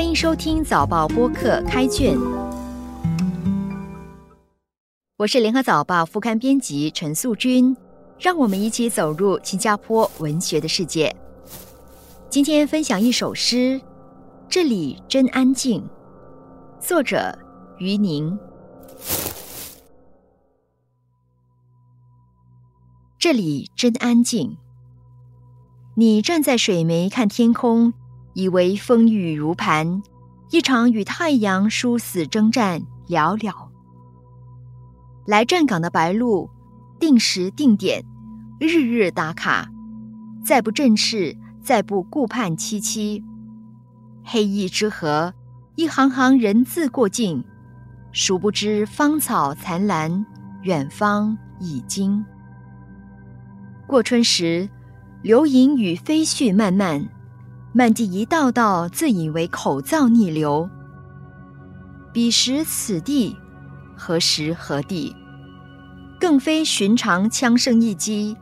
欢迎收听早报播客开卷，我是联合早报副刊编辑陈素君，让我们一起走入新加坡文学的世界。今天分享一首诗，《这里真安静》，作者于宁。这里真安静。你站在水湄看天空，以为风雨如磐，一场与太阳殊死征战了了。来站岗的白鹭，定时定点，日日打卡，再不振翅，再不顾盼戚戚。黑翼之河，一行行人字过境，殊不知芳草残兰，远方已经。过春时，流萤与飞絮漫漫，漫地一道道，自以为口燥逆流。彼时此地，何时何地？更非寻常枪声一击，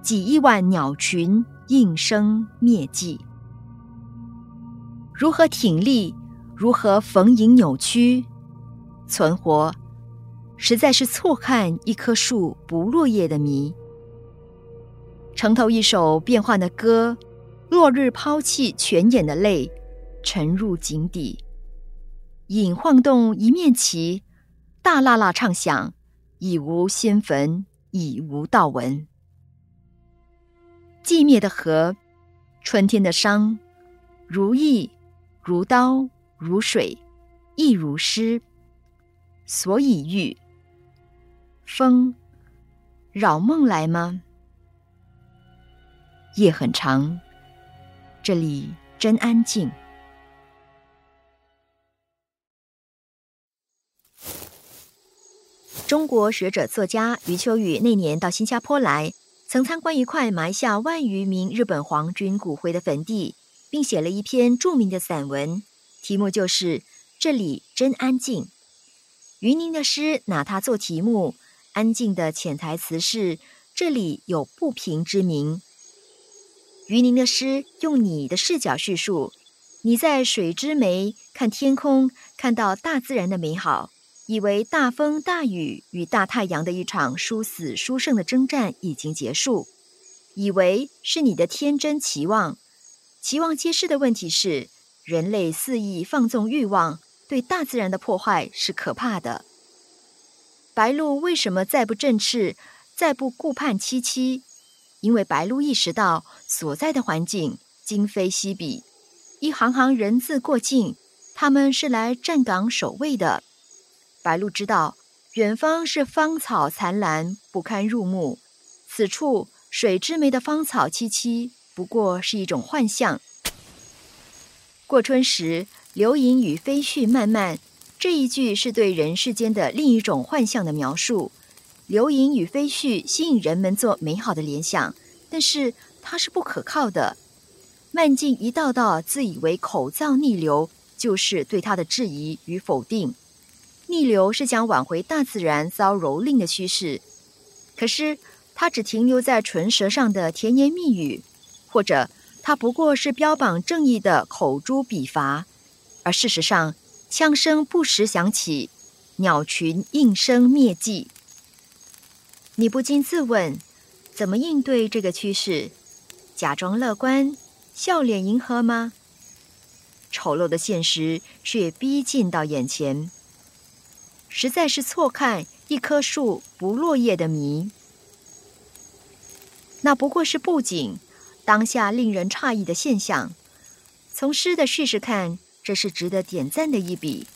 几亿万鸟群应声灭迹。如何挺立？如何逢迎扭曲？存活，实在是错看一棵树不落叶的谜。城头一首变幻的歌，落日抛弃泉眼的泪，沉入井底。影晃动一面旗，大喇喇唱响，已无先坟，已无道文。寂灭的河，春天的伤，如意，如刀，如水，亦如诗。所以欲风，扰梦来吗？夜很长，这里真安静。中国学者作家余秋雨那年到新加坡来，曾参观一块埋下万余名日本皇军骨灰的坟地，并写了一篇著名的散文，题目就是《这里真安静》。余宁的诗拿它做题目，安静的潜台词是：这里有不平之鸣。于宁的诗用你的视角叙述，你在水之湄看天空，看到大自然的美好，以为大风大雨与大太阳的一场殊死殊胜的征战已经结束，以为是你的天真期望。期望揭示的问题是，人类肆意放纵欲望，对大自然的破坏是可怕的。白鹭为什么再不振翅，再不顾盼凄凄？因为白鹭意识到所在的环境今非昔比，一行行人字过境，他们是来站岗守卫的。白鹭知道远方是芳草残兰，不堪入目；此处水之湄的芳草萋萋，不过是一种幻象。过春时，流萤与飞絮漫漫，这一句是对人世间的另一种幻象的描述。流萤与飞絮吸引人们做美好的联想，但是它是不可靠的。漫进一道道，自以为口燥逆流，就是对它的质疑与否定。逆流是想挽回大自然遭蹂躏的趋势，可是它只停留在唇舌上的甜言蜜语，或者它不过是标榜正义的口诛笔伐，而事实上，枪声不时响起，鸟群应声灭迹。你不禁自问：怎么应对这个趋势？假装乐观，笑脸迎合吗？丑陋的现实却逼近到眼前，实在是错看一棵树不落叶的谜。那不过是布景，当下令人诧异的现象。从诗的叙事看，这是值得点赞的一笔。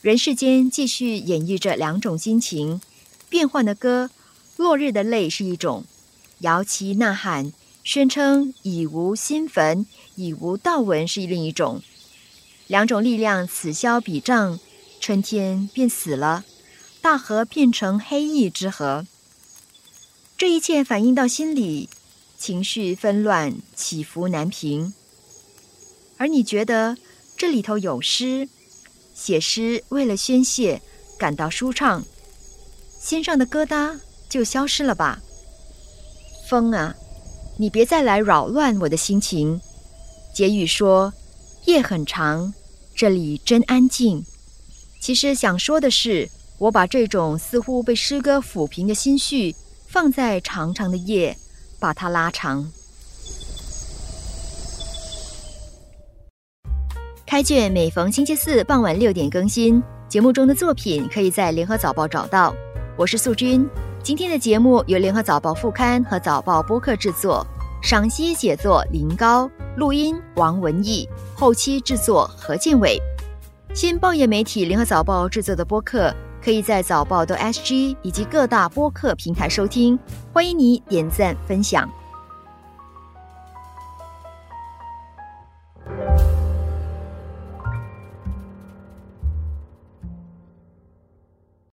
人世间继续演绎着两种心情。变幻的歌，落日的泪是一种；摇旗呐喊，宣称已无新坟，已无道纹是另一种。两种力量此消彼长，春天便死了，大河变成黑翼之河。这一切反映到心里，情绪纷乱，起伏难平。而你觉得这里头有诗，写诗为了宣泄，感到舒畅。心上的疙瘩就消失了吧？风啊，你别再来扰乱我的心情。结语说：“夜很长，这里真安静。其实想说的是，我把这种似乎被诗歌抚平的心绪，放在长长的夜，把它拉长。开卷每逢星期四傍晚六点更新，节目中的作品可以在联合早报找到。我是素君，今天的节目由联合早报副刊和早报播客制作，赏析写作林高，录音王文义，后期制作何建伟。新报业媒体联合早报制作的播客，可以在早报的 SG 以及各大播客平台收听，欢迎你点赞分享。